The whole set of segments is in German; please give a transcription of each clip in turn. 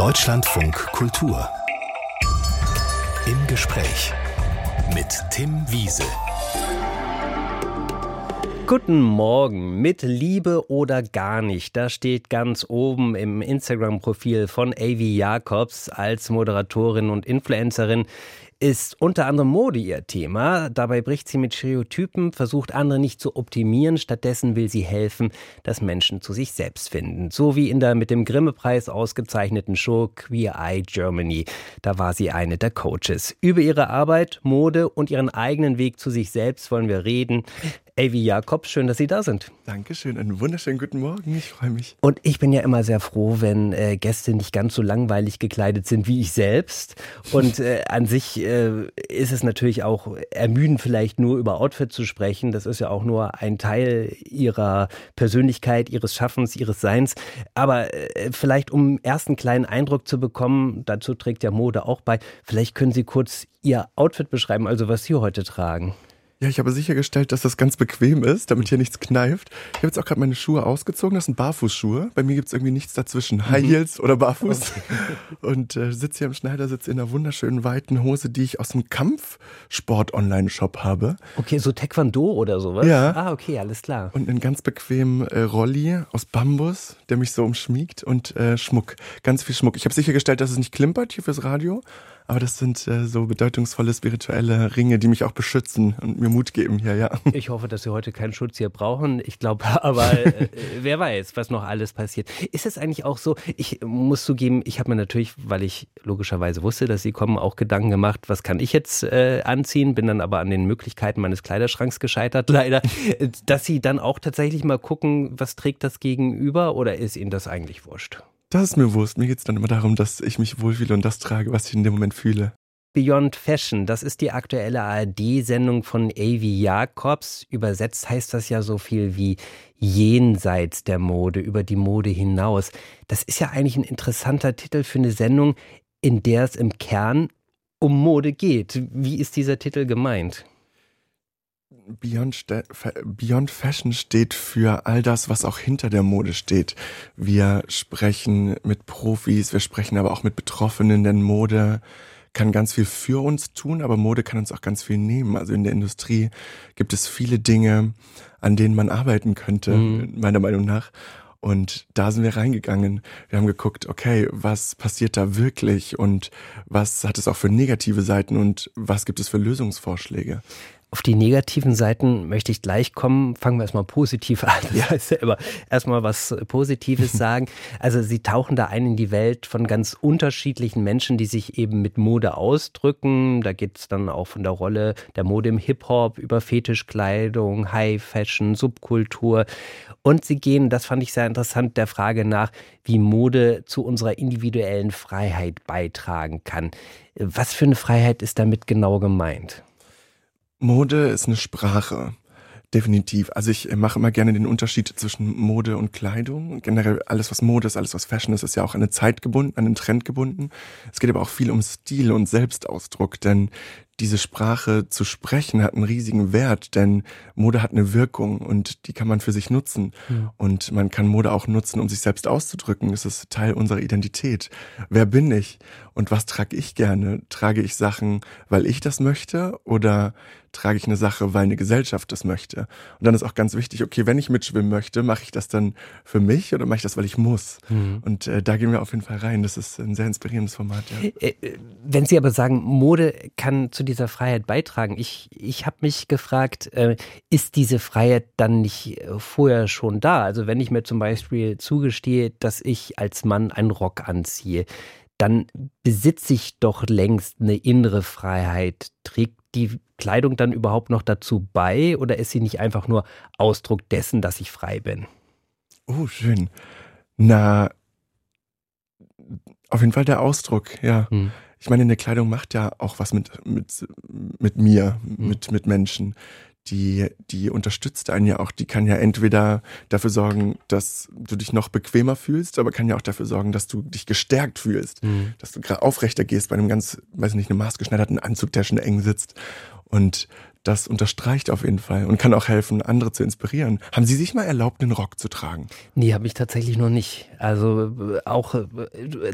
Deutschlandfunk Kultur. Im Gespräch mit Tim Wiese. Guten Morgen mit Liebe oder gar nicht. Da steht ganz oben im Instagram-Profil von Avi Jacobs als Moderatorin und Influencerin ist unter anderem Mode ihr Thema. Dabei bricht sie mit Stereotypen, versucht andere nicht zu optimieren. Stattdessen will sie helfen, dass Menschen zu sich selbst finden. So wie in der mit dem Grimme-Preis ausgezeichneten Show Queer Eye Germany. Da war sie eine der Coaches. Über ihre Arbeit, Mode und ihren eigenen Weg zu sich selbst wollen wir reden. Avi Jakob, schön, dass Sie da sind. Dankeschön, einen wunderschönen guten Morgen, ich freue mich. Und ich bin ja immer sehr froh, wenn äh, Gäste nicht ganz so langweilig gekleidet sind wie ich selbst. Und äh, an sich äh, ist es natürlich auch ermüdend, vielleicht nur über Outfit zu sprechen. Das ist ja auch nur ein Teil Ihrer Persönlichkeit, Ihres Schaffens, Ihres Seins. Aber äh, vielleicht, um ersten kleinen Eindruck zu bekommen, dazu trägt ja Mode auch bei, vielleicht können Sie kurz Ihr Outfit beschreiben, also was Sie heute tragen. Ja, ich habe sichergestellt, dass das ganz bequem ist, damit hier nichts kneift. Ich habe jetzt auch gerade meine Schuhe ausgezogen. Das sind Barfußschuhe. Bei mir gibt es irgendwie nichts dazwischen. High mhm. Heels oder Barfuß. Und äh, sitze hier im Schneidersitz in einer wunderschönen weiten Hose, die ich aus dem Kampfsport-Online-Shop habe. Okay, so Taekwondo oder sowas? Ja. Ah, okay, alles klar. Und einen ganz bequemen äh, Rolli aus Bambus, der mich so umschmiegt und äh, Schmuck. Ganz viel Schmuck. Ich habe sichergestellt, dass es nicht klimpert hier fürs Radio. Aber das sind äh, so bedeutungsvolle spirituelle Ringe, die mich auch beschützen und mir Mut geben hier, ja. Ich hoffe, dass Sie heute keinen Schutz hier brauchen. Ich glaube aber, äh, wer weiß, was noch alles passiert. Ist es eigentlich auch so, ich muss zugeben, ich habe mir natürlich, weil ich logischerweise wusste, dass Sie kommen, auch Gedanken gemacht, was kann ich jetzt äh, anziehen, bin dann aber an den Möglichkeiten meines Kleiderschranks gescheitert, leider, dass Sie dann auch tatsächlich mal gucken, was trägt das Gegenüber oder ist Ihnen das eigentlich wurscht? Das ist mir Wurst. Mir geht es dann immer darum, dass ich mich wohlfühle und das trage, was ich in dem Moment fühle. Beyond Fashion, das ist die aktuelle ARD-Sendung von Avi Jacobs. Übersetzt heißt das ja so viel wie jenseits der Mode, über die Mode hinaus. Das ist ja eigentlich ein interessanter Titel für eine Sendung, in der es im Kern um Mode geht. Wie ist dieser Titel gemeint? Beyond, Beyond Fashion steht für all das, was auch hinter der Mode steht. Wir sprechen mit Profis, wir sprechen aber auch mit Betroffenen, denn Mode kann ganz viel für uns tun, aber Mode kann uns auch ganz viel nehmen. Also in der Industrie gibt es viele Dinge, an denen man arbeiten könnte, mhm. meiner Meinung nach. Und da sind wir reingegangen. Wir haben geguckt, okay, was passiert da wirklich und was hat es auch für negative Seiten und was gibt es für Lösungsvorschläge? Auf die negativen Seiten möchte ich gleich kommen. Fangen wir erstmal positiv an. Ja, ist ja immer erstmal was Positives sagen. Also Sie tauchen da ein in die Welt von ganz unterschiedlichen Menschen, die sich eben mit Mode ausdrücken. Da geht es dann auch von der Rolle der Mode im Hip-Hop über Fetischkleidung, High-Fashion, Subkultur. Und Sie gehen, das fand ich sehr interessant, der Frage nach, wie Mode zu unserer individuellen Freiheit beitragen kann. Was für eine Freiheit ist damit genau gemeint? Mode ist eine Sprache. Definitiv. Also ich mache immer gerne den Unterschied zwischen Mode und Kleidung. Generell alles, was Mode ist, alles, was Fashion ist, ist ja auch an eine Zeit gebunden, an einen Trend gebunden. Es geht aber auch viel um Stil und Selbstausdruck, denn diese Sprache zu sprechen hat einen riesigen Wert, denn Mode hat eine Wirkung und die kann man für sich nutzen. Ja. Und man kann Mode auch nutzen, um sich selbst auszudrücken. Es ist Teil unserer Identität. Wer bin ich und was trage ich gerne? Trage ich Sachen, weil ich das möchte oder trage ich eine Sache, weil eine Gesellschaft das möchte? Und dann ist auch ganz wichtig, okay, wenn ich mitschwimmen möchte, mache ich das dann für mich oder mache ich das, weil ich muss? Mhm. Und äh, da gehen wir auf jeden Fall rein. Das ist ein sehr inspirierendes Format. Ja. Äh, äh, wenn Sie aber sagen, Mode kann zu dieser Freiheit beitragen. Ich, ich habe mich gefragt, äh, ist diese Freiheit dann nicht äh, vorher schon da? Also wenn ich mir zum Beispiel zugestehe, dass ich als Mann einen Rock anziehe, dann besitze ich doch längst eine innere Freiheit. Trägt die Kleidung dann überhaupt noch dazu bei oder ist sie nicht einfach nur Ausdruck dessen, dass ich frei bin? Oh, schön. Na, auf jeden Fall der Ausdruck, ja. Hm ich meine, eine Kleidung macht ja auch was mit, mit, mit mir, mhm. mit, mit Menschen. Die, die unterstützt einen ja auch. Die kann ja entweder dafür sorgen, dass du dich noch bequemer fühlst, aber kann ja auch dafür sorgen, dass du dich gestärkt fühlst. Mhm. Dass du gerade aufrechter gehst bei einem ganz, weiß nicht, einem maßgeschneiderten Anzug, der schon eng sitzt. Und das unterstreicht auf jeden Fall und kann auch helfen, andere zu inspirieren. Haben Sie sich mal erlaubt, einen Rock zu tragen? Nee, habe ich tatsächlich noch nicht. Also äh, auch äh,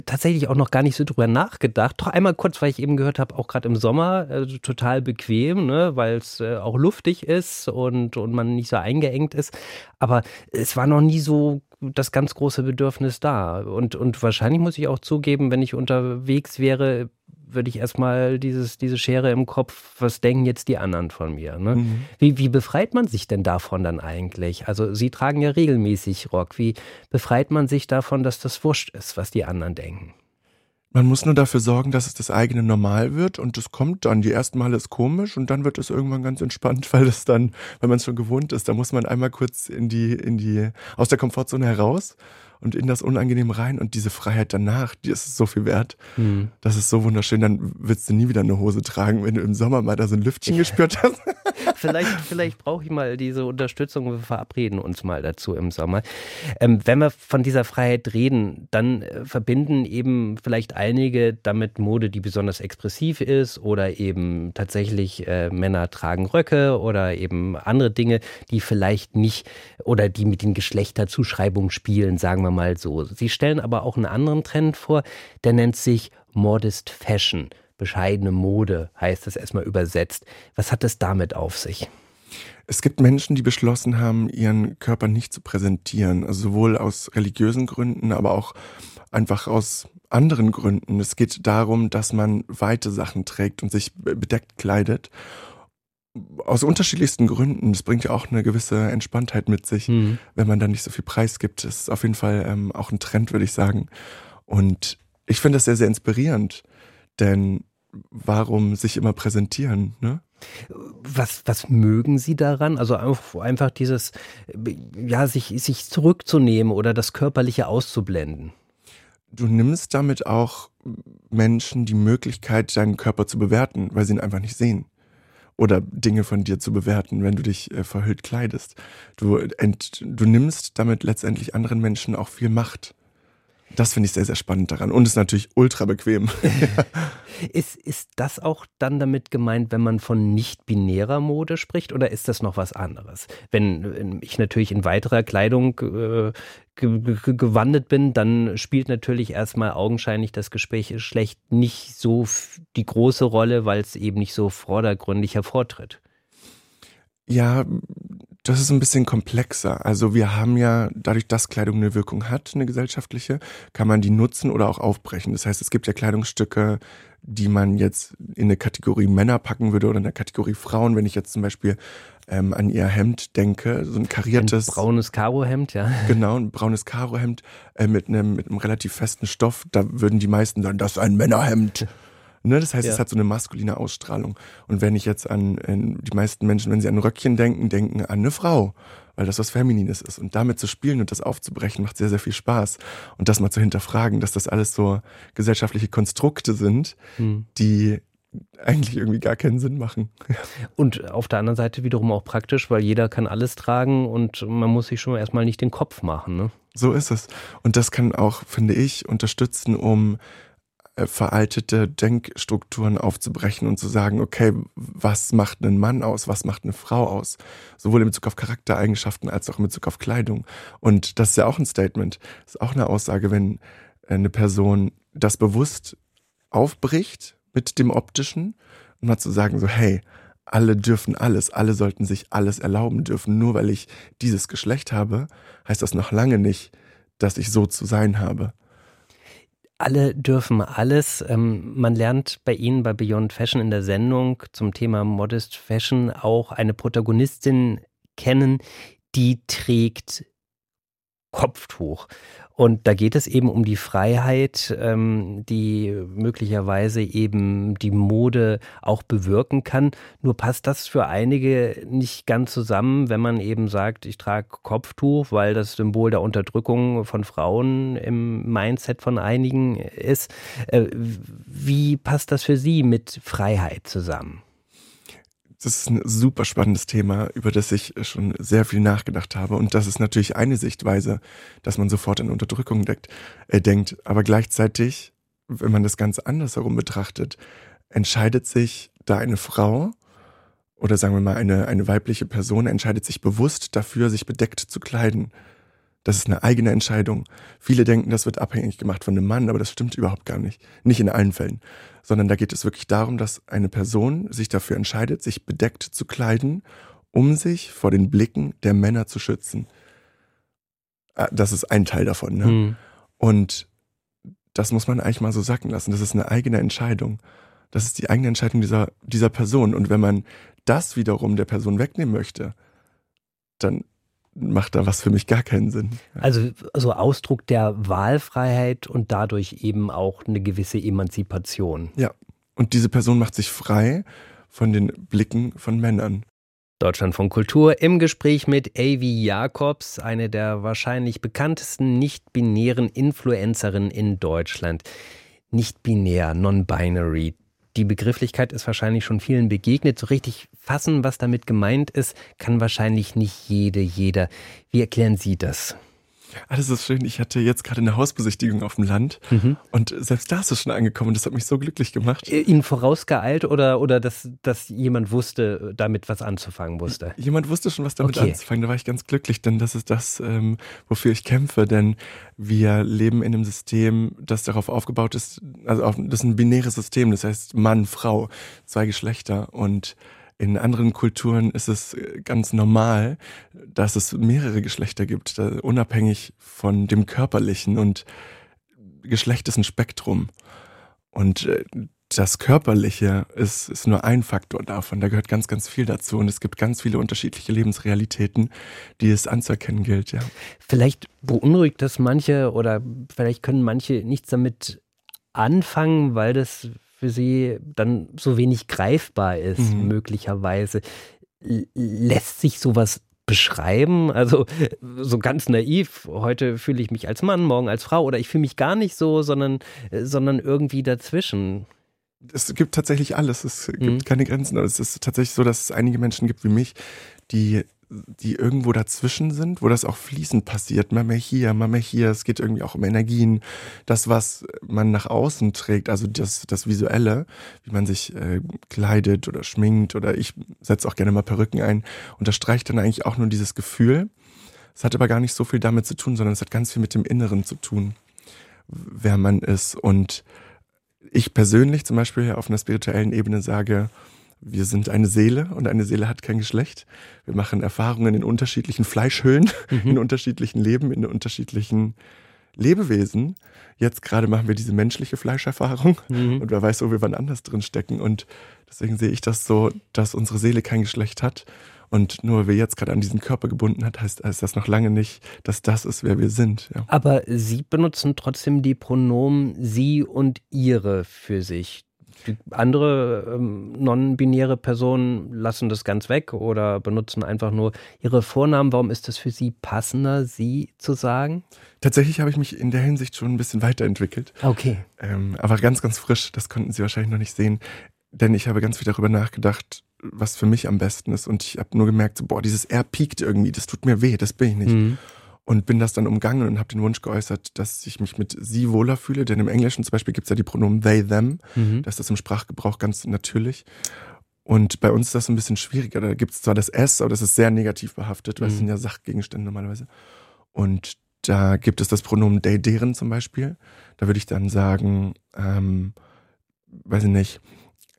tatsächlich auch noch gar nicht so drüber nachgedacht. Doch einmal kurz, weil ich eben gehört habe, auch gerade im Sommer äh, total bequem, ne, weil es äh, auch luftig ist und, und man nicht so eingeengt ist. Aber es war noch nie so das ganz große Bedürfnis da. Und, und wahrscheinlich muss ich auch zugeben, wenn ich unterwegs wäre, würde ich erstmal dieses, diese Schere im Kopf, was denken jetzt die anderen von mir? Ne? Mhm. Wie, wie befreit man sich denn davon dann eigentlich? Also Sie tragen ja regelmäßig Rock. Wie befreit man sich davon, dass das wurscht ist, was die anderen denken? Man muss nur dafür sorgen, dass es das eigene Normal wird und es kommt dann. Die ersten Male ist komisch und dann wird es irgendwann ganz entspannt, weil es dann, wenn man es schon gewohnt ist, da muss man einmal kurz in die, in die, aus der Komfortzone heraus und in das Unangenehme rein und diese Freiheit danach, die ist so viel wert. Mhm. Das ist so wunderschön. Dann willst du nie wieder eine Hose tragen, wenn du im Sommer mal da so ein Lüftchen gespürt hast. vielleicht vielleicht brauche ich mal diese Unterstützung. Wir verabreden uns mal dazu im Sommer. Ähm, wenn wir von dieser Freiheit reden, dann äh, verbinden eben vielleicht einige damit Mode, die besonders expressiv ist oder eben tatsächlich äh, Männer tragen Röcke oder eben andere Dinge, die vielleicht nicht oder die mit den Geschlechterzuschreibungen spielen, sagen wir mal so. Sie stellen aber auch einen anderen Trend vor, der nennt sich Modest Fashion. Bescheidene Mode heißt es erstmal übersetzt. Was hat es damit auf sich? Es gibt Menschen, die beschlossen haben, ihren Körper nicht zu präsentieren, also sowohl aus religiösen Gründen, aber auch einfach aus anderen Gründen. Es geht darum, dass man weite Sachen trägt und sich bedeckt kleidet. Aus unterschiedlichsten Gründen. Das bringt ja auch eine gewisse Entspanntheit mit sich, mhm. wenn man dann nicht so viel Preis gibt. Das ist auf jeden Fall ähm, auch ein Trend, würde ich sagen. Und ich finde das sehr, sehr inspirierend. Denn warum sich immer präsentieren, ne? Was, was mögen Sie daran? Also einfach dieses, ja, sich, sich zurückzunehmen oder das Körperliche auszublenden. Du nimmst damit auch Menschen die Möglichkeit, deinen Körper zu bewerten, weil sie ihn einfach nicht sehen. Oder Dinge von dir zu bewerten, wenn du dich äh, verhüllt kleidest. Du, ent, du nimmst damit letztendlich anderen Menschen auch viel Macht. Das finde ich sehr, sehr spannend daran. Und ist natürlich ultra bequem. ist, ist das auch dann damit gemeint, wenn man von nicht-binärer Mode spricht, oder ist das noch was anderes? Wenn ich natürlich in weiterer Kleidung äh, gewandet bin, dann spielt natürlich erstmal augenscheinlich das Gespräch schlecht nicht so die große Rolle, weil es eben nicht so vordergründig hervortritt. Ja, das ist ein bisschen komplexer. Also wir haben ja, dadurch, dass Kleidung eine Wirkung hat, eine gesellschaftliche, kann man die nutzen oder auch aufbrechen. Das heißt, es gibt ja Kleidungsstücke, die man jetzt in eine Kategorie Männer packen würde oder in eine Kategorie Frauen. Wenn ich jetzt zum Beispiel ähm, an ihr Hemd denke, so ein kariertes. Ein braunes Karohemd, ja. Genau, ein braunes Karohemd äh, mit, einem, mit einem relativ festen Stoff. Da würden die meisten sagen, das ist ein Männerhemd. Ne? Das heißt, ja. es hat so eine maskuline Ausstrahlung. Und wenn ich jetzt an, die meisten Menschen, wenn sie an Röckchen denken, denken an eine Frau, weil das was Feminines ist. Und damit zu spielen und das aufzubrechen, macht sehr, sehr viel Spaß. Und das mal zu hinterfragen, dass das alles so gesellschaftliche Konstrukte sind, hm. die eigentlich irgendwie gar keinen Sinn machen. Und auf der anderen Seite wiederum auch praktisch, weil jeder kann alles tragen und man muss sich schon erstmal nicht den Kopf machen. Ne? So ist es. Und das kann auch, finde ich, unterstützen, um veraltete Denkstrukturen aufzubrechen und zu sagen, okay, was macht einen Mann aus, was macht eine Frau aus? Sowohl in Bezug auf Charaktereigenschaften als auch in Bezug auf Kleidung. Und das ist ja auch ein Statement, das ist auch eine Aussage, wenn eine Person das bewusst aufbricht mit dem Optischen und mal zu sagen, so, hey, alle dürfen alles, alle sollten sich alles erlauben dürfen. Nur weil ich dieses Geschlecht habe, heißt das noch lange nicht, dass ich so zu sein habe alle dürfen alles. Ähm, man lernt bei Ihnen bei Beyond Fashion in der Sendung zum Thema Modest Fashion auch eine Protagonistin kennen, die trägt Kopftuch. Und da geht es eben um die Freiheit, ähm, die möglicherweise eben die Mode auch bewirken kann. Nur passt das für einige nicht ganz zusammen, wenn man eben sagt, ich trage Kopftuch, weil das Symbol der Unterdrückung von Frauen im Mindset von einigen ist. Äh, wie passt das für Sie mit Freiheit zusammen? Das ist ein super spannendes Thema, über das ich schon sehr viel nachgedacht habe. Und das ist natürlich eine Sichtweise, dass man sofort an Unterdrückung deckt, äh, denkt. Aber gleichzeitig, wenn man das Ganze andersherum betrachtet, entscheidet sich da eine Frau oder sagen wir mal, eine, eine weibliche Person entscheidet sich bewusst dafür, sich bedeckt zu kleiden. Das ist eine eigene Entscheidung. Viele denken, das wird abhängig gemacht von einem Mann, aber das stimmt überhaupt gar nicht. Nicht in allen Fällen. Sondern da geht es wirklich darum, dass eine Person sich dafür entscheidet, sich bedeckt zu kleiden, um sich vor den Blicken der Männer zu schützen. Ah, das ist ein Teil davon. Ne? Mhm. Und das muss man eigentlich mal so sacken lassen. Das ist eine eigene Entscheidung. Das ist die eigene Entscheidung dieser, dieser Person. Und wenn man das wiederum der Person wegnehmen möchte, dann macht da was für mich gar keinen Sinn. Also so Ausdruck der Wahlfreiheit und dadurch eben auch eine gewisse Emanzipation. Ja, und diese Person macht sich frei von den Blicken von Männern. Deutschland von Kultur im Gespräch mit Avi Jacobs, eine der wahrscheinlich bekanntesten nicht-binären Influencerinnen in Deutschland. Nicht-binär, non-binary. Die Begrifflichkeit ist wahrscheinlich schon vielen begegnet. So richtig fassen, was damit gemeint ist, kann wahrscheinlich nicht jede, jeder. Wie erklären Sie das? Alles ist schön. Ich hatte jetzt gerade eine Hausbesichtigung auf dem Land mhm. und selbst da ist es schon angekommen. Das hat mich so glücklich gemacht. Äh, Ihnen vorausgeeilt oder, oder dass, dass jemand wusste, damit was anzufangen wusste? Jemand wusste schon, was damit okay. anzufangen. Da war ich ganz glücklich, denn das ist das, ähm, wofür ich kämpfe. Denn wir leben in einem System, das darauf aufgebaut ist, also auf, das ist ein binäres System. Das heißt Mann, Frau, zwei Geschlechter und in anderen Kulturen ist es äh, ganz normal, dass es mehrere Geschlechter gibt, unabhängig von dem körperlichen und Geschlecht ist ein Spektrum. Und äh, das Körperliche ist, ist nur ein Faktor davon. Da gehört ganz, ganz viel dazu. Und es gibt ganz viele unterschiedliche Lebensrealitäten, die es anzuerkennen gilt, ja. Vielleicht beunruhigt das manche oder vielleicht können manche nichts damit anfangen, weil das für sie dann so wenig greifbar ist, mhm. möglicherweise. Lässt sich sowas beschreiben? Also so ganz naiv, heute fühle ich mich als Mann, morgen als Frau oder ich fühle mich gar nicht so, sondern, sondern irgendwie dazwischen. Es gibt tatsächlich alles, es gibt mhm. keine Grenzen. Es ist tatsächlich so, dass es einige Menschen gibt wie mich, die die irgendwo dazwischen sind, wo das auch fließend passiert. Mal mehr hier, mal mehr hier. Es geht irgendwie auch um Energien. Das, was man nach außen trägt, also das, das Visuelle, wie man sich äh, kleidet oder schminkt oder ich setze auch gerne mal Perücken ein, unterstreicht dann eigentlich auch nur dieses Gefühl. Es hat aber gar nicht so viel damit zu tun, sondern es hat ganz viel mit dem Inneren zu tun, wer man ist. Und ich persönlich zum Beispiel auf einer spirituellen Ebene sage, wir sind eine Seele und eine Seele hat kein Geschlecht. Wir machen Erfahrungen in unterschiedlichen Fleischhüllen, mhm. in unterschiedlichen Leben, in unterschiedlichen Lebewesen. Jetzt gerade machen wir diese menschliche Fleischerfahrung mhm. und wer weiß, wo wir wann anders drin stecken. Und deswegen sehe ich das so, dass unsere Seele kein Geschlecht hat. Und nur weil wir jetzt gerade an diesen Körper gebunden hat, heißt, heißt das noch lange nicht, dass das ist, wer wir sind. Ja. Aber Sie benutzen trotzdem die Pronomen Sie und Ihre für sich. Andere ähm, non-binäre Personen lassen das ganz weg oder benutzen einfach nur ihre Vornamen. Warum ist das für Sie passender, Sie zu sagen? Tatsächlich habe ich mich in der Hinsicht schon ein bisschen weiterentwickelt. Okay. Ähm, aber ganz, ganz frisch. Das konnten Sie wahrscheinlich noch nicht sehen. Denn ich habe ganz viel darüber nachgedacht, was für mich am besten ist. Und ich habe nur gemerkt, so, boah, dieses R piekt irgendwie, das tut mir weh, das bin ich nicht. Mhm und bin das dann umgangen und habe den Wunsch geäußert, dass ich mich mit sie wohler fühle. Denn im Englischen zum Beispiel gibt es ja die Pronomen they, them. Mhm. Das ist das im Sprachgebrauch ganz natürlich. Und bei uns ist das ein bisschen schwieriger. Da gibt es zwar das S, aber das ist sehr negativ behaftet, weil mhm. es sind ja Sachgegenstände normalerweise. Und da gibt es das Pronomen they, deren zum Beispiel. Da würde ich dann sagen, ähm, weiß ich nicht,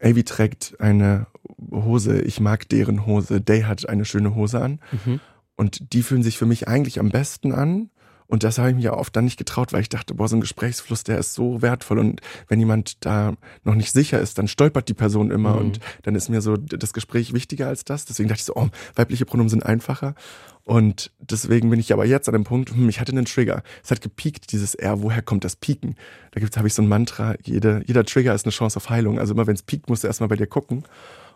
Avi trägt eine Hose, ich mag deren Hose, Day hat eine schöne Hose an. Mhm. Und die fühlen sich für mich eigentlich am besten an. Und das habe ich mir ja oft dann nicht getraut, weil ich dachte, boah, so ein Gesprächsfluss, der ist so wertvoll. Und wenn jemand da noch nicht sicher ist, dann stolpert die Person immer. Mhm. Und dann ist mir so das Gespräch wichtiger als das. Deswegen dachte ich so, oh, weibliche Pronomen sind einfacher. Und deswegen bin ich aber jetzt an dem Punkt, hm, ich hatte einen Trigger. Es hat gepiekt, dieses R, woher kommt das Pieken? Da gibt's, habe ich so ein Mantra, jede, jeder Trigger ist eine Chance auf Heilung. Also immer wenn es piekt, musst du erstmal bei dir gucken.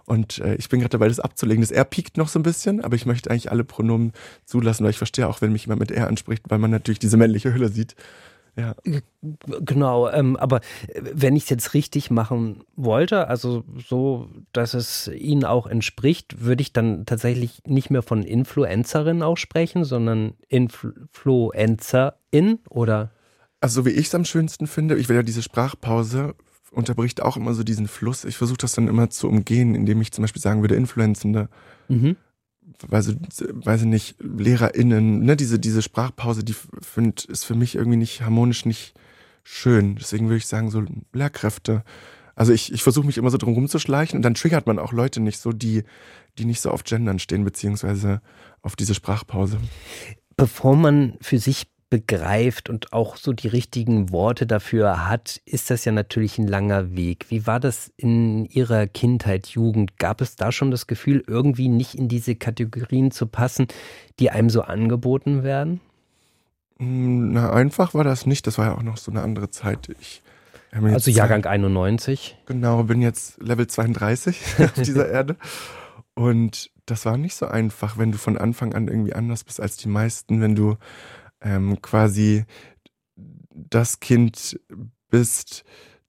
Und äh, ich bin gerade dabei, das abzulegen. Das R piekt noch so ein bisschen, aber ich möchte eigentlich alle Pronomen zulassen, weil ich verstehe auch, wenn mich jemand mit R anspricht, weil man natürlich diese männliche Hülle sieht. Ja. Genau, ähm, aber wenn ich es jetzt richtig machen wollte, also so, dass es Ihnen auch entspricht, würde ich dann tatsächlich nicht mehr von Influencerin auch sprechen, sondern Influencerin oder? Also, so wie ich es am schönsten finde, ich will ja diese Sprachpause unterbricht auch immer so diesen Fluss. Ich versuche das dann immer zu umgehen, indem ich zum Beispiel sagen würde, Influencende. Mhm. Weiß, weiß ich nicht, LehrerInnen, ne, diese, diese Sprachpause, die find, ist für mich irgendwie nicht harmonisch, nicht schön. Deswegen würde ich sagen, so Lehrkräfte. Also ich, ich versuche mich immer so drum rumzuschleichen und dann triggert man auch Leute nicht so, die, die nicht so auf Gendern stehen, beziehungsweise auf diese Sprachpause. Bevor man für sich begreift und auch so die richtigen Worte dafür hat, ist das ja natürlich ein langer Weg. Wie war das in Ihrer Kindheit, Jugend? Gab es da schon das Gefühl, irgendwie nicht in diese Kategorien zu passen, die einem so angeboten werden? Hm, na, einfach war das nicht. Das war ja auch noch so eine andere Zeit. Ich, also Jahrgang 91. Genau, bin jetzt Level 32 auf dieser Erde. Und das war nicht so einfach, wenn du von Anfang an irgendwie anders bist als die meisten, wenn du ähm, quasi das Kind bist,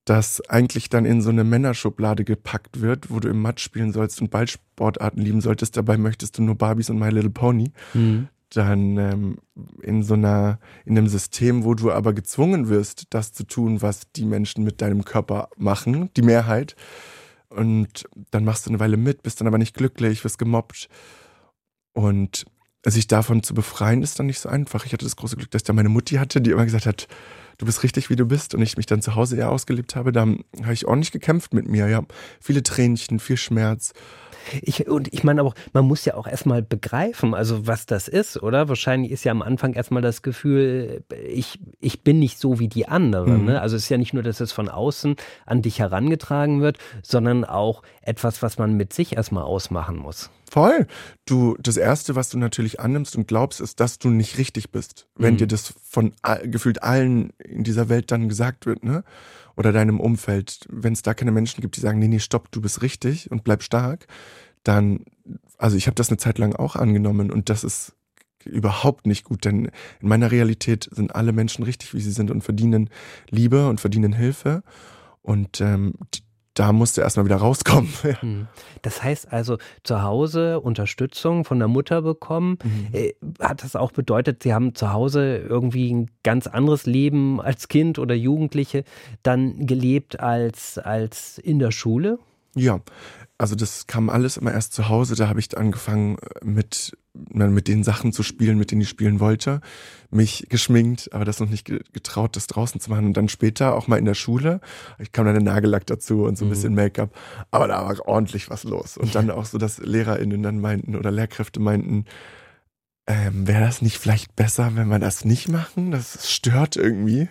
das eigentlich dann in so eine Männerschublade gepackt wird, wo du im Matsch spielen sollst und Ballsportarten lieben solltest, dabei möchtest du nur Barbies und My Little Pony. Mhm. Dann ähm, in so einer, in einem System, wo du aber gezwungen wirst, das zu tun, was die Menschen mit deinem Körper machen, die Mehrheit. Und dann machst du eine Weile mit, bist dann aber nicht glücklich, wirst gemobbt. Und sich davon zu befreien, ist dann nicht so einfach. Ich hatte das große Glück, dass da meine Mutti hatte, die immer gesagt hat, du bist richtig, wie du bist. Und ich mich dann zu Hause eher ausgelebt habe. Da habe ich ordentlich gekämpft mit mir. Ja, viele Tränchen, viel Schmerz. Ich, und ich meine auch, man muss ja auch erstmal begreifen, also was das ist, oder? Wahrscheinlich ist ja am Anfang erstmal das Gefühl, ich, ich bin nicht so wie die anderen. Mhm. Ne? Also es ist ja nicht nur, dass es von außen an dich herangetragen wird, sondern auch etwas, was man mit sich erstmal ausmachen muss. Voll. Du, das erste, was du natürlich annimmst und glaubst, ist, dass du nicht richtig bist. Wenn mhm. dir das von gefühlt allen in dieser Welt dann gesagt wird, ne? Oder deinem Umfeld. Wenn es da keine Menschen gibt, die sagen, nee, nee, stopp, du bist richtig und bleib stark, dann, also ich habe das eine Zeit lang auch angenommen und das ist überhaupt nicht gut, denn in meiner Realität sind alle Menschen richtig, wie sie sind und verdienen Liebe und verdienen Hilfe. Und ähm, da musste erstmal wieder rauskommen. Hm. Das heißt also, zu Hause Unterstützung von der Mutter bekommen. Mhm. Äh, hat das auch bedeutet, Sie haben zu Hause irgendwie ein ganz anderes Leben als Kind oder Jugendliche dann gelebt als, als in der Schule? Ja, also das kam alles immer erst zu Hause. Da habe ich angefangen mit mit den Sachen zu spielen, mit denen ich spielen wollte, mich geschminkt, aber das noch nicht getraut, das draußen zu machen. Und dann später auch mal in der Schule, ich kam dann den Nagellack dazu und so ein mhm. bisschen Make-up, aber da war ordentlich was los. Und dann auch so, dass LehrerInnen dann meinten oder Lehrkräfte meinten, ähm, wäre das nicht vielleicht besser, wenn wir das nicht machen? Das stört irgendwie.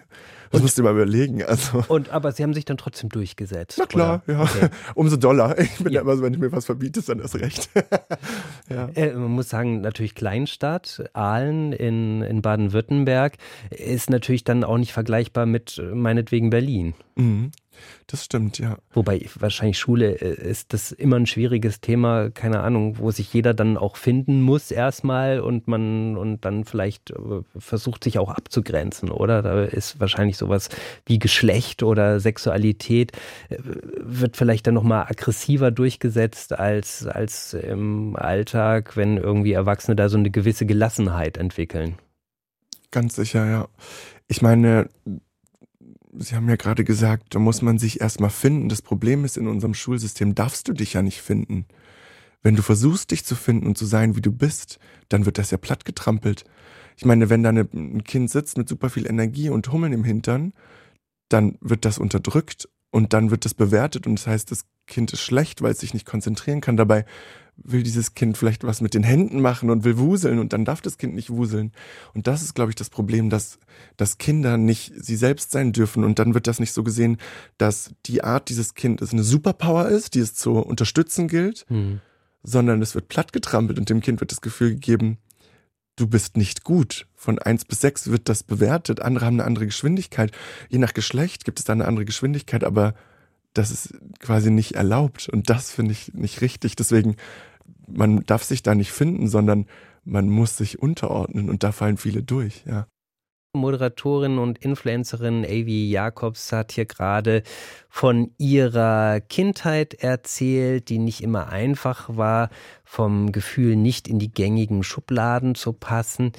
Das musst du mal überlegen. Also. Und, aber sie haben sich dann trotzdem durchgesetzt. Na klar, oder? ja. Okay. Umso doller. Ich bin ja. immer so, wenn ich mir was verbiete, ist dann das Recht. ja. äh, man muss sagen, natürlich Kleinstadt, Aalen in, in Baden-Württemberg, ist natürlich dann auch nicht vergleichbar mit äh, meinetwegen Berlin. Mhm. Das stimmt, ja. Wobei wahrscheinlich Schule äh, ist das immer ein schwieriges Thema, keine Ahnung, wo sich jeder dann auch finden muss erstmal und man und dann vielleicht äh, versucht sich auch abzugrenzen, oder? Da ist wahrscheinlich sowas wie Geschlecht oder Sexualität äh, wird vielleicht dann nochmal aggressiver durchgesetzt als, als im Alltag, wenn irgendwie Erwachsene da so eine gewisse Gelassenheit entwickeln. Ganz sicher, ja. Ich meine, Sie haben ja gerade gesagt, da muss man sich erstmal finden. Das Problem ist, in unserem Schulsystem darfst du dich ja nicht finden. Wenn du versuchst, dich zu finden und zu sein, wie du bist, dann wird das ja plattgetrampelt. Ich meine, wenn da ein Kind sitzt mit super viel Energie und Hummeln im Hintern, dann wird das unterdrückt und dann wird das bewertet und das heißt, das Kind ist schlecht, weil es sich nicht konzentrieren kann. Dabei will dieses Kind vielleicht was mit den Händen machen und will wuseln und dann darf das Kind nicht wuseln. Und das ist, glaube ich, das Problem, dass, dass Kinder nicht sie selbst sein dürfen und dann wird das nicht so gesehen, dass die Art dieses Kindes eine Superpower ist, die es zu unterstützen gilt, mhm. sondern es wird plattgetrampelt und dem Kind wird das Gefühl gegeben, du bist nicht gut. Von eins bis sechs wird das bewertet. Andere haben eine andere Geschwindigkeit. Je nach Geschlecht gibt es da eine andere Geschwindigkeit, aber das ist quasi nicht erlaubt. Und das finde ich nicht richtig. Deswegen, man darf sich da nicht finden, sondern man muss sich unterordnen und da fallen viele durch, ja. Moderatorin und Influencerin Avi Jacobs hat hier gerade von ihrer Kindheit erzählt, die nicht immer einfach war, vom Gefühl, nicht in die gängigen Schubladen zu passen.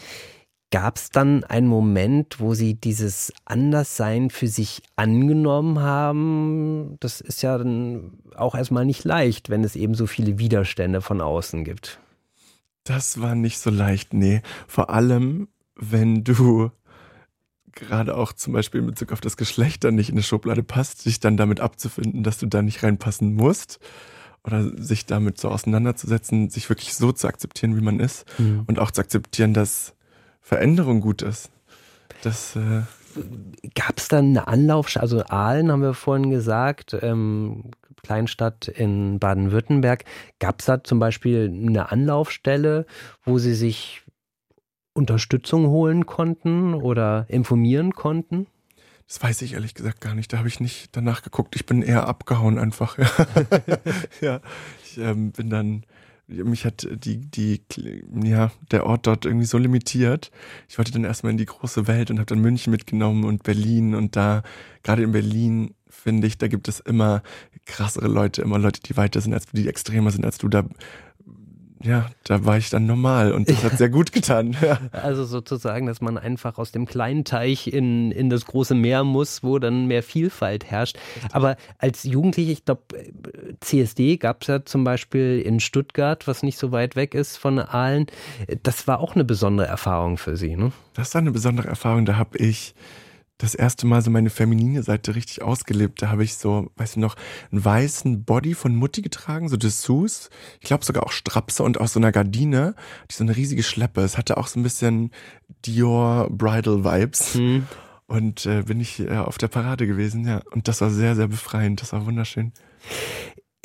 Gab es dann einen Moment, wo Sie dieses Anderssein für sich angenommen haben? Das ist ja dann auch erstmal nicht leicht, wenn es eben so viele Widerstände von außen gibt. Das war nicht so leicht, nee. Vor allem, wenn du gerade auch zum Beispiel in Bezug auf das Geschlecht dann nicht in eine Schublade passt, sich dann damit abzufinden, dass du da nicht reinpassen musst oder sich damit so auseinanderzusetzen, sich wirklich so zu akzeptieren, wie man ist mhm. und auch zu akzeptieren, dass Veränderung gut ist. Das äh Gab es dann eine Anlaufstelle, also Aalen haben wir vorhin gesagt, ähm, Kleinstadt in Baden-Württemberg. Gab es da zum Beispiel eine Anlaufstelle, wo Sie sich Unterstützung holen konnten oder informieren konnten? Das weiß ich ehrlich gesagt gar nicht. Da habe ich nicht danach geguckt. Ich bin eher abgehauen einfach. ja, ich ähm, bin dann mich hat die, die, ja, der Ort dort irgendwie so limitiert. Ich wollte dann erstmal in die große Welt und habe dann München mitgenommen und Berlin und da, gerade in Berlin, finde ich, da gibt es immer krassere Leute, immer Leute, die weiter sind als du, die extremer sind als du. Da ja, da war ich dann normal und das hat sehr gut getan. Ja. Also sozusagen, dass man einfach aus dem kleinen Teich in, in das große Meer muss, wo dann mehr Vielfalt herrscht. Aber als Jugendliche, ich glaube, CSD gab es ja zum Beispiel in Stuttgart, was nicht so weit weg ist von Aalen. Das war auch eine besondere Erfahrung für Sie, ne? Das war eine besondere Erfahrung. Da habe ich das erste Mal so meine feminine Seite richtig ausgelebt. Da habe ich so, weißt du noch, einen weißen Body von Mutti getragen, so Dessous. Ich glaube sogar auch Strapse und aus so einer Gardine, die so eine riesige Schleppe. Es hatte auch so ein bisschen Dior Bridal Vibes. Mhm. Und äh, bin ich äh, auf der Parade gewesen, ja. Und das war sehr, sehr befreiend. Das war wunderschön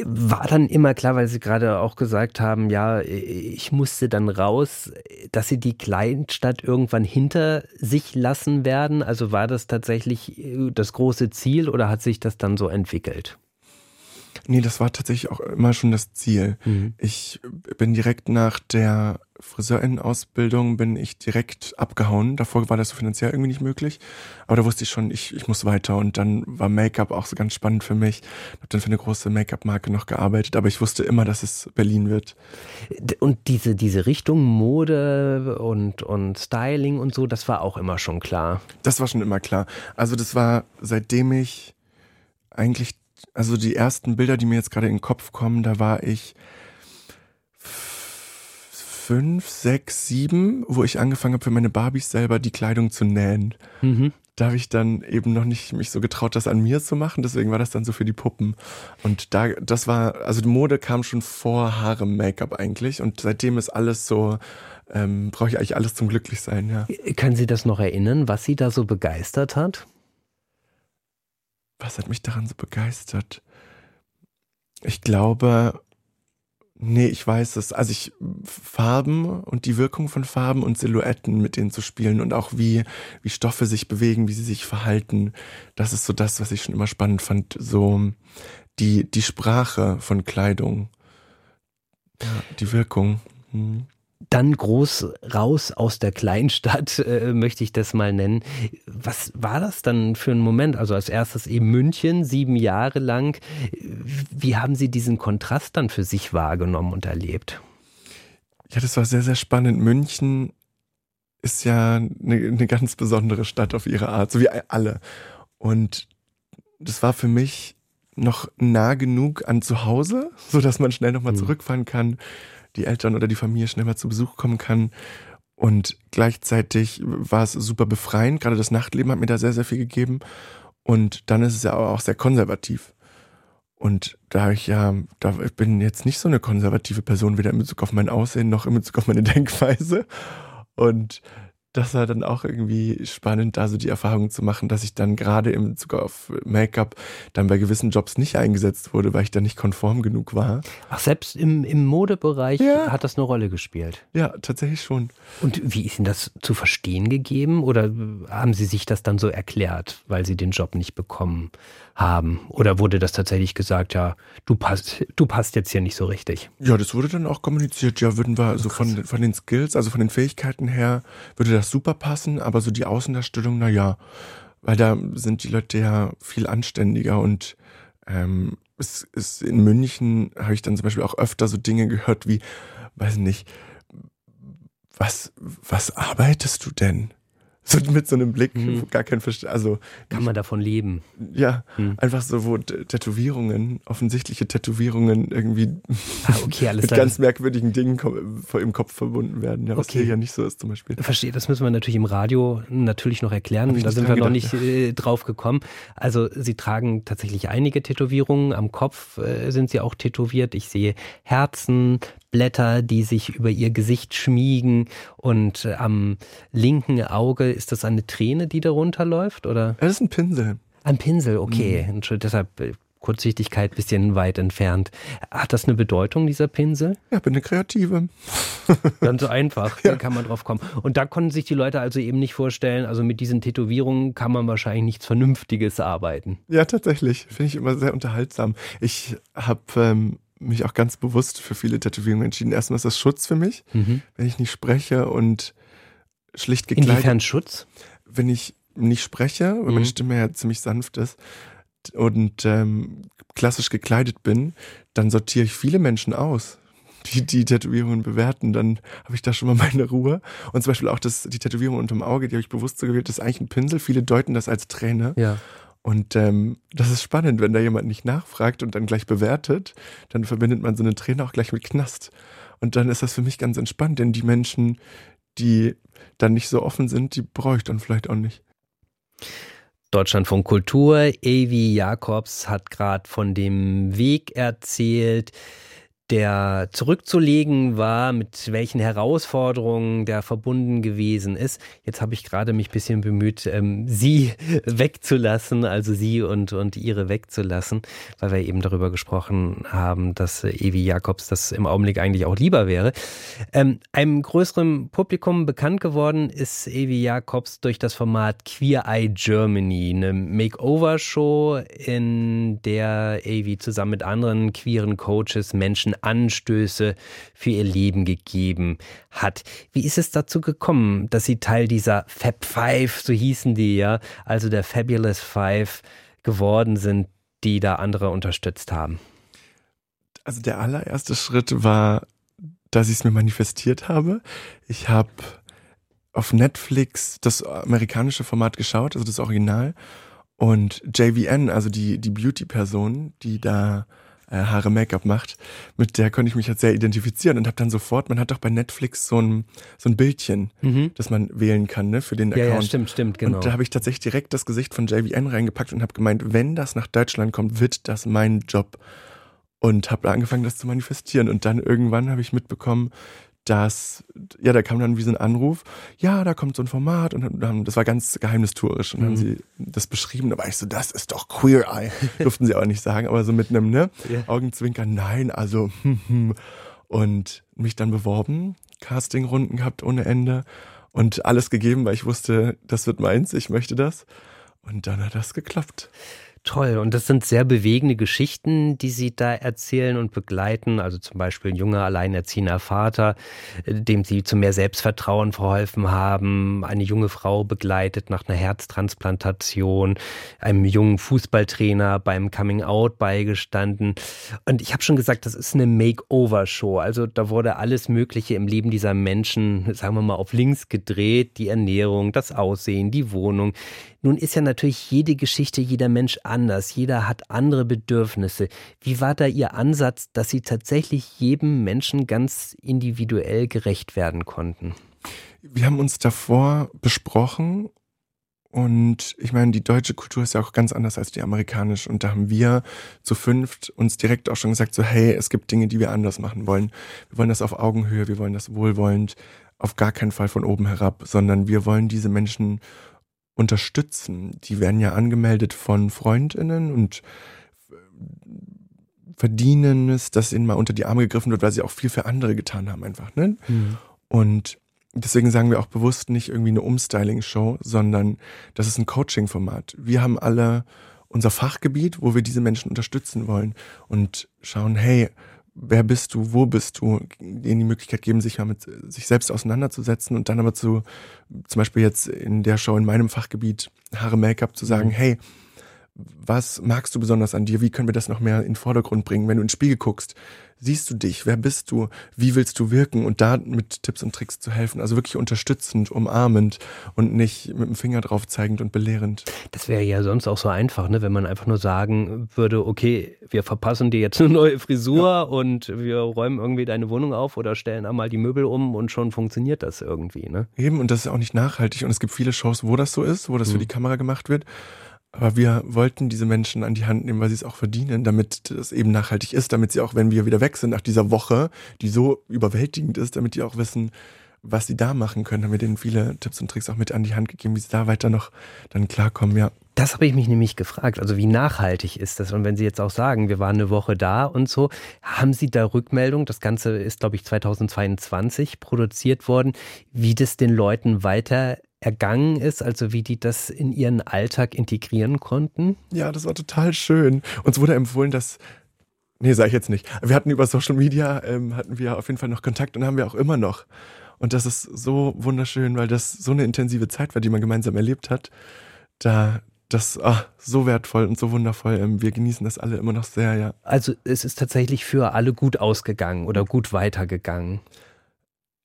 war dann immer klar, weil Sie gerade auch gesagt haben, ja, ich musste dann raus, dass Sie die Kleinstadt irgendwann hinter sich lassen werden. Also war das tatsächlich äh, das große Ziel oder hat sich das dann so entwickelt? Nee, das war tatsächlich auch immer schon das Ziel. Mhm. Ich bin direkt nach der Friseurinnenausbildung bin ich direkt abgehauen. Davor war das so finanziell irgendwie nicht möglich. Aber da wusste ich schon, ich, ich muss weiter. Und dann war Make-up auch so ganz spannend für mich. Ich habe dann für eine große Make-up-Marke noch gearbeitet. Aber ich wusste immer, dass es Berlin wird. Und diese, diese Richtung Mode und, und Styling und so, das war auch immer schon klar. Das war schon immer klar. Also das war, seitdem ich eigentlich also die ersten Bilder, die mir jetzt gerade in den Kopf kommen, da war ich fünf, sechs, sieben, wo ich angefangen habe, für meine Barbies selber die Kleidung zu nähen. Mhm. Da habe ich dann eben noch nicht mich so getraut, das an mir zu machen. Deswegen war das dann so für die Puppen. Und da, das war, also die Mode kam schon vor Haare-Make-up eigentlich. Und seitdem ist alles so, ähm, brauche ich eigentlich alles zum Glücklichsein, ja. Können Sie das noch erinnern, was Sie da so begeistert hat? Was hat mich daran so begeistert? Ich glaube, nee, ich weiß es. Also ich, Farben und die Wirkung von Farben und Silhouetten mit denen zu spielen und auch wie, wie Stoffe sich bewegen, wie sie sich verhalten. Das ist so das, was ich schon immer spannend fand. So die, die Sprache von Kleidung. Ja, die Wirkung. Hm dann groß raus aus der Kleinstadt, äh, möchte ich das mal nennen. Was war das dann für ein Moment? Also als erstes eben München, sieben Jahre lang. Wie haben Sie diesen Kontrast dann für sich wahrgenommen und erlebt? Ja, das war sehr, sehr spannend. München ist ja eine, eine ganz besondere Stadt auf ihre Art, so wie alle. Und das war für mich noch nah genug an zu Hause, so dass man schnell nochmal mhm. zurückfahren kann die Eltern oder die Familie schnell mal zu Besuch kommen kann. Und gleichzeitig war es super befreiend. Gerade das Nachtleben hat mir da sehr, sehr viel gegeben. Und dann ist es ja auch sehr konservativ. Und da ich ja, da ich bin jetzt nicht so eine konservative Person, weder in Bezug auf mein Aussehen noch in Bezug auf meine Denkweise. Und das war dann auch irgendwie spannend, da so die Erfahrung zu machen, dass ich dann gerade im Bezug auf Make-up dann bei gewissen Jobs nicht eingesetzt wurde, weil ich da nicht konform genug war. Ach, selbst im, im Modebereich ja. hat das eine Rolle gespielt? Ja, tatsächlich schon. Und wie ist Ihnen das zu verstehen gegeben? Oder haben Sie sich das dann so erklärt, weil Sie den Job nicht bekommen haben? Oder wurde das tatsächlich gesagt, ja, du passt, du passt jetzt hier nicht so richtig? Ja, das wurde dann auch kommuniziert. Ja, würden wir, also von, von den Skills, also von den Fähigkeiten her, würde das super passen, aber so die Außendarstellung, na ja, weil da sind die Leute ja viel anständiger und ähm, es ist in München habe ich dann zum Beispiel auch öfter so Dinge gehört wie, weiß nicht, was, was arbeitest du denn? So mit so einem Blick, Mhm. gar kein Verständnis, also Kann man davon leben? ja, Hm. einfach so, wo Tätowierungen, offensichtliche Tätowierungen irgendwie Ah, okay, alles mit klar. ganz merkwürdigen Dingen vor im Kopf verbunden werden. Ja, was Okay. hier ja nicht so ist zum Beispiel. Verstehe, das müssen wir natürlich im Radio natürlich noch erklären. Da sind wir dran noch gedacht, nicht äh, drauf gekommen. Also Sie tragen tatsächlich einige Tätowierungen. Am Kopf äh, sind Sie auch tätowiert. Ich sehe Herzen, Blätter, die sich über Ihr Gesicht schmiegen. Und äh, am linken Auge ist das eine Träne, die darunter läuft? Oder? Ja, das ist ein Pinsel. Ein Pinsel, okay. Mhm. Entschuldigung, deshalb äh, Kurzsichtigkeit bisschen weit entfernt. Hat das eine Bedeutung, dieser Pinsel? Ja, bin eine Kreative. Ganz so einfach, da kann man drauf kommen. Und da konnten sich die Leute also eben nicht vorstellen, also mit diesen Tätowierungen kann man wahrscheinlich nichts Vernünftiges arbeiten. Ja, tatsächlich. Finde ich immer sehr unterhaltsam. Ich habe ähm, mich auch ganz bewusst für viele Tätowierungen entschieden. Erstmal ist das Schutz für mich, wenn ich nicht spreche und schlicht gekleidet. Inwiefern Schutz? Wenn ich nicht spreche, weil Mhm. meine Stimme ja ziemlich sanft ist und ähm, klassisch gekleidet bin, dann sortiere ich viele Menschen aus. Die, die Tätowierungen bewerten, dann habe ich da schon mal meine Ruhe. Und zum Beispiel auch das, die Tätowierung unterm Auge, die habe ich bewusst so gewählt, das ist eigentlich ein Pinsel. Viele deuten das als Träne. Ja. Und ähm, das ist spannend, wenn da jemand nicht nachfragt und dann gleich bewertet, dann verbindet man so eine Träne auch gleich mit Knast. Und dann ist das für mich ganz entspannt, denn die Menschen, die dann nicht so offen sind, die brauche ich dann vielleicht auch nicht. Deutschlandfunk Kultur, Avi Jakobs hat gerade von dem Weg erzählt, der zurückzulegen war, mit welchen Herausforderungen der verbunden gewesen ist. Jetzt habe ich gerade mich ein bisschen bemüht, ähm, sie wegzulassen, also sie und, und ihre wegzulassen, weil wir eben darüber gesprochen haben, dass Evi Jakobs das im Augenblick eigentlich auch lieber wäre. Ähm, einem größeren Publikum bekannt geworden ist Evi Jakobs durch das Format Queer Eye Germany, eine Makeover-Show, in der Evi zusammen mit anderen queeren Coaches Menschen Anstöße für ihr Leben gegeben hat. Wie ist es dazu gekommen, dass Sie Teil dieser Fab Five, so hießen die ja, also der Fabulous Five geworden sind, die da andere unterstützt haben? Also der allererste Schritt war, dass ich es mir manifestiert habe. Ich habe auf Netflix das amerikanische Format geschaut, also das Original. Und JVN, also die, die Beauty-Person, die da Haare Make-up macht, mit der konnte ich mich halt sehr identifizieren und habe dann sofort, man hat doch bei Netflix so ein, so ein Bildchen, Mhm. das man wählen kann, ne, für den Ja, Account. ja, stimmt, stimmt, genau. Und da habe ich tatsächlich direkt das Gesicht von JVN reingepackt und habe gemeint, wenn das nach Deutschland kommt, wird das mein Job. Und habe angefangen, das zu manifestieren. Und dann irgendwann habe ich mitbekommen, dass, ja, da kam dann wie so ein Anruf, ja, da kommt so ein Format und dann, das war ganz geheimnistuerisch und Mhm. haben sie das beschrieben, da war ich so, das ist doch Queer Eye. Durften sie auch nicht sagen, aber so mit einem, ne, Ja. Augenzwinkern, nein, also, hm, hm. und mich dann beworben, Castingrunden gehabt ohne Ende und alles gegeben, weil ich wusste, das wird meins, ich möchte das. Und dann hat das geklappt. Toll. Und das sind sehr bewegende Geschichten, die Sie da erzählen und begleiten. Also zum Beispiel ein junger, alleinerziehender Vater, äh, dem Sie zu mehr Selbstvertrauen verholfen haben. Eine junge Frau begleitet nach einer Herztransplantation. Einem jungen Fußballtrainer beim Coming Out beigestanden. Und ich habe schon gesagt, das ist eine Makeover-Show. Also da wurde alles Mögliche im Leben dieser Menschen, sagen wir mal, auf links gedreht. Die Ernährung, das Aussehen, die Wohnung. Nun ist ja natürlich jede Geschichte, jeder Mensch anders. Jeder hat andere Bedürfnisse. Wie war da Ihr Ansatz, dass Sie tatsächlich jedem Menschen ganz individuell gerecht werden konnten? Wir haben uns davor besprochen und ich meine, die deutsche Kultur ist ja auch ganz anders als die amerikanische und da haben wir zu fünft uns direkt auch schon gesagt, so hey, es gibt Dinge, die wir anders machen wollen. Wir wollen das auf Augenhöhe, wir wollen das wohlwollend, auf gar keinen Fall von oben herab, sondern wir wollen diese Menschen unterstützen. Die werden ja angemeldet von Freundinnen und verdienen es, dass ihnen mal unter die Arme gegriffen wird, weil sie auch viel für andere getan haben einfach. Ne? Und deswegen sagen wir auch bewusst nicht irgendwie eine Umstyling-Show, sondern das ist ein Coaching-Format. Wir haben alle unser Fachgebiet, wo wir diese Menschen unterstützen wollen und schauen, hey, wer bist du, wo bist du, denen die Möglichkeit geben, sich mal mit sich selbst auseinanderzusetzen und dann aber zu, zum Beispiel jetzt in der Show in meinem Fachgebiet Haare Make-up zu sagen, Mhm. hey, was magst du besonders an dir? Wie können wir das noch mehr in den Vordergrund bringen? Wenn du ins Spiegel guckst, siehst du dich? Wer bist du? Wie willst du wirken? Und da mit Tipps und Tricks zu helfen. Also wirklich unterstützend, umarmend und nicht mit dem Finger drauf zeigend und belehrend. Das wäre ja sonst auch so einfach, ne? wenn man einfach nur sagen würde, okay, wir verpassen dir jetzt eine neue Frisur ja. und wir räumen irgendwie deine Wohnung auf oder stellen einmal die Möbel um und schon funktioniert das irgendwie. Ne? Eben, und das ist auch nicht nachhaltig. Und es gibt viele Shows, wo das so ist, wo das mhm. für die Kamera gemacht wird. Aber wir wollten diese Menschen an die Hand nehmen, weil sie es auch verdienen, damit es eben nachhaltig ist, damit sie auch, wenn wir wieder weg sind nach dieser Woche, die so überwältigend ist, damit die auch wissen, was sie da machen können. Haben wir denen viele Tipps und Tricks auch mit an die Hand gegeben, wie sie da weiter noch dann klarkommen, ja. Das habe ich mich nämlich gefragt. Also wie nachhaltig ist das? Und wenn Sie jetzt auch sagen, wir waren eine Woche da und so, haben Sie da Rückmeldung? Das Ganze ist, glaube ich, 2022 produziert worden, wie das den Leuten weiter ergangen ist, also wie die das in ihren Alltag integrieren konnten? Ja, das war total schön. Uns wurde empfohlen, dass Nee, sage ich jetzt nicht. Wir hatten über Social Media, ähm, hatten wir auf jeden Fall noch Kontakt und haben wir auch immer noch. Und das ist so wunderschön, weil das so eine intensive Zeit war, die man gemeinsam erlebt hat. Da, das ach, so wertvoll und so wundervoll. Ähm, wir genießen das alle immer noch sehr, ja. Also es ist tatsächlich für alle gut ausgegangen oder gut weitergegangen.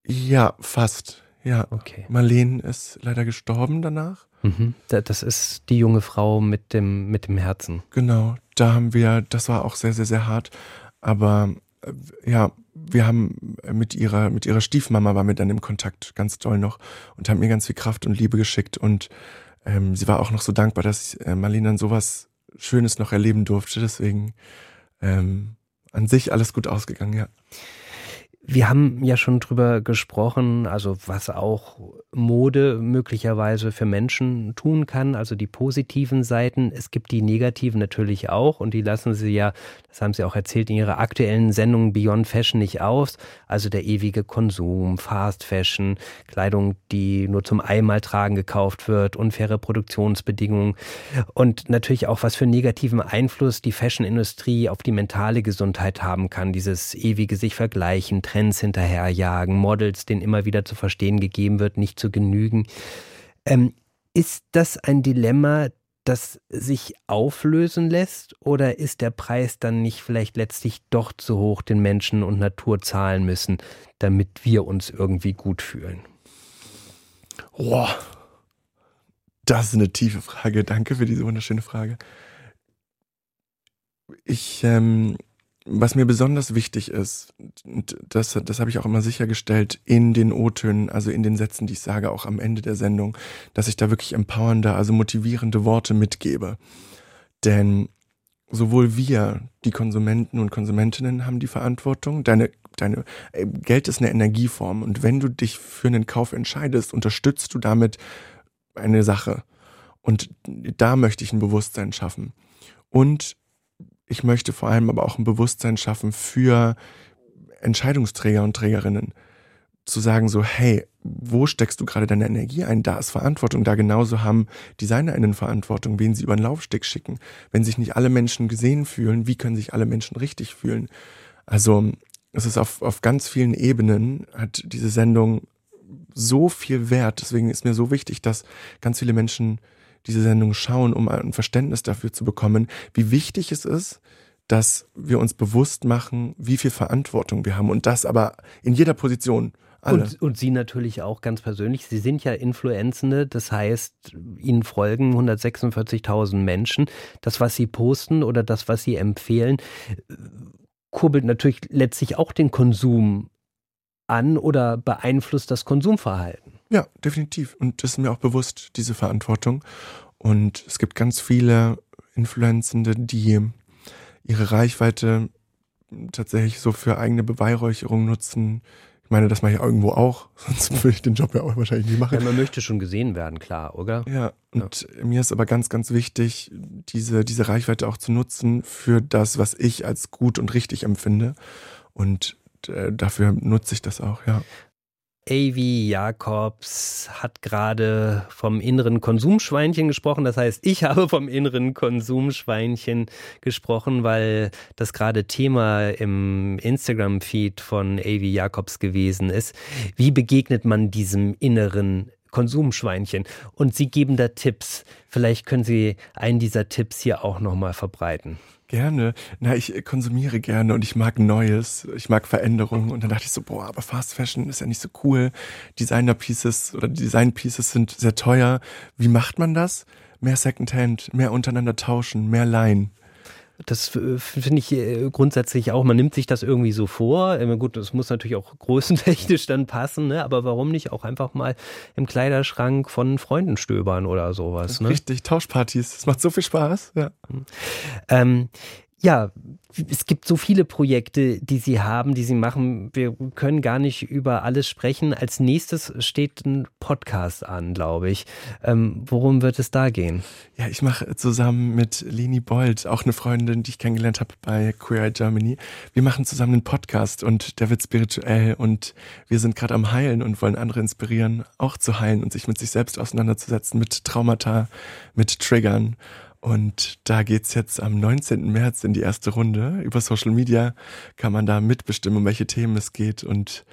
Ja, fast. Ja, okay. Marlene ist leider gestorben danach. Mhm. Das ist die junge Frau mit dem, mit dem Herzen. Genau, da haben wir, das war auch sehr, sehr, sehr hart. Aber äh, ja, wir haben mit ihrer, mit ihrer Stiefmama waren wir dann im Kontakt ganz toll noch und haben mir ganz viel Kraft und Liebe geschickt. Und ähm, sie war auch noch so dankbar, dass äh, Marlene dann sowas Schönes noch erleben durfte. Deswegen ähm, an sich alles gut ausgegangen, ja. Wir haben ja schon drüber gesprochen, also was auch Mode möglicherweise für Menschen tun kann, also die positiven Seiten. Es gibt die negativen natürlich auch und die lassen sie ja, das haben sie auch erzählt, in ihrer aktuellen Sendung Beyond Fashion nicht aus. Also der ewige Konsum, Fast Fashion, Kleidung, die nur zum einmal tragen gekauft wird, unfaire Produktionsbedingungen und natürlich auch was für negativen Einfluss die Fashionindustrie auf die mentale Gesundheit haben kann, dieses ewige sich vergleichen, Trends hinterherjagen, Models, denen immer wieder zu verstehen gegeben wird, nicht zu genügen. Ähm, ist das ein Dilemma, das sich auflösen lässt oder ist der Preis dann nicht vielleicht letztlich doch zu hoch, den Menschen und Natur zahlen müssen, damit wir uns irgendwie gut fühlen? Boah, das ist eine tiefe Frage. Danke für diese wunderschöne Frage. Ich ähm, was mir besonders wichtig ist, das, das habe ich auch immer sichergestellt in den O-Tönen, also in den Sätzen, die ich sage, auch am Ende der Sendung, dass ich da wirklich empowernde, also motivierende Worte mitgebe. Denn sowohl wir, die Konsumenten und Konsumentinnen, haben die Verantwortung. Deine, deine, äh, Geld ist eine Energieform und wenn du dich für einen Kauf entscheidest, unterstützt du damit eine Sache. Und da möchte ich ein Bewusstsein schaffen. Und ich möchte vor allem aber auch ein Bewusstsein schaffen für Entscheidungsträger und Trägerinnen. Zu sagen so, hey, wo steckst du gerade deine Energie ein? Da ist Verantwortung. Da genauso haben DesignerInnen Verantwortung, wen sie über den Laufsteg schicken. Wenn sich nicht alle Menschen gesehen fühlen, wie können sich alle Menschen richtig fühlen? Also, es ist auf, auf ganz vielen Ebenen hat diese Sendung so viel Wert. Deswegen ist mir so wichtig, dass ganz viele Menschen diese Sendung schauen, um ein Verständnis dafür zu bekommen, wie wichtig es ist, dass wir uns bewusst machen, wie viel Verantwortung wir haben und das aber in jeder Position. Und, und, Sie natürlich auch ganz persönlich. Sie sind ja Influenzende, das heißt, Ihnen folgen 146.000 Menschen. Das, was Sie posten oder das, was Sie empfehlen, kurbelt natürlich letztlich auch den Konsum an oder beeinflusst das Konsumverhalten. Ja, definitiv. Und das ist mir auch bewusst, diese Verantwortung. Und es gibt ganz viele Influenzende, die ihre Reichweite tatsächlich so für eigene Beweihräucherung nutzen. Ich meine, das mache ich irgendwo auch, sonst würde ich den Job ja auch wahrscheinlich nicht machen. Ja, man möchte schon gesehen werden, klar, oder? Ja, und ja. mir ist aber ganz, ganz wichtig, diese, diese Reichweite auch zu nutzen für das, was ich als gut und richtig empfinde. Und äh, dafür nutze ich das auch, ja. Avi Jacobs hat gerade vom inneren Konsumschweinchen gesprochen. Das heißt, ich habe vom inneren Konsumschweinchen gesprochen, weil das gerade Thema im Instagram-Feed von Avi Jacobs gewesen ist. Wie begegnet man diesem inneren Konsumschweinchen. Und Sie geben da Tipps. Vielleicht können Sie einen dieser Tipps hier auch nochmal verbreiten. Gerne. Na, ich konsumiere gerne und ich mag Neues. Ich mag Veränderungen. Und dann dachte ich so, boah, aber Fast Fashion ist ja nicht so cool. Designer Pieces oder Design Pieces sind sehr teuer. Wie macht man das? Mehr Secondhand, mehr untereinander tauschen, mehr leihen. Das finde ich äh, grundsätzlich auch. Man nimmt sich das irgendwie so vor. Gut, das muss natürlich auch größentechnisch dann passen, ne? aber warum nicht auch einfach mal im Kleiderschrank von Freunden stöbern oder sowas? Ne? Richtig, Tauschpartys. Das macht so viel Spaß. Ja. Ähm, ja, es gibt so viele Projekte, die Sie haben, die Sie machen. Wir können gar nicht über alles sprechen. Als nächstes steht ein Podcast an, glaube ich. Ähm, worum wird es da gehen? Ja, ich mache zusammen mit Leni Bold, auch eine Freundin, die ich kennengelernt habe bei Queer Eye Germany. Wir machen zusammen einen Podcast und der wird spirituell und wir sind gerade am Heilen und wollen andere inspirieren, auch zu heilen und sich mit sich selbst auseinanderzusetzen, mit Traumata, mit Triggern. Und da geht's jetzt am 19. März in die erste Runde. Über Social Media kann man da mitbestimmen, um welche Themen es geht. Und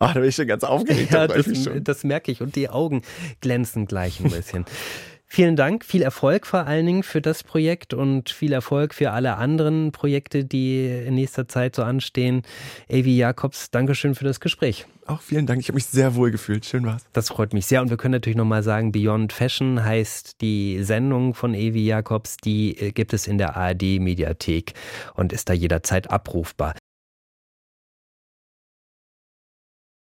ach, da bin ich schon ganz aufgeregt. Ja, das, das merke ich. Und die Augen glänzen gleich ein bisschen. Vielen Dank, viel Erfolg vor allen Dingen für das Projekt und viel Erfolg für alle anderen Projekte, die in nächster Zeit so anstehen. Avi Jakobs, Dankeschön für das Gespräch. Auch vielen Dank, ich habe mich sehr wohl gefühlt. Schön war's. Das freut mich sehr und wir können natürlich nochmal sagen, Beyond Fashion heißt die Sendung von Avi Jakobs, die äh, gibt es in der ARD Mediathek und ist da jederzeit abrufbar.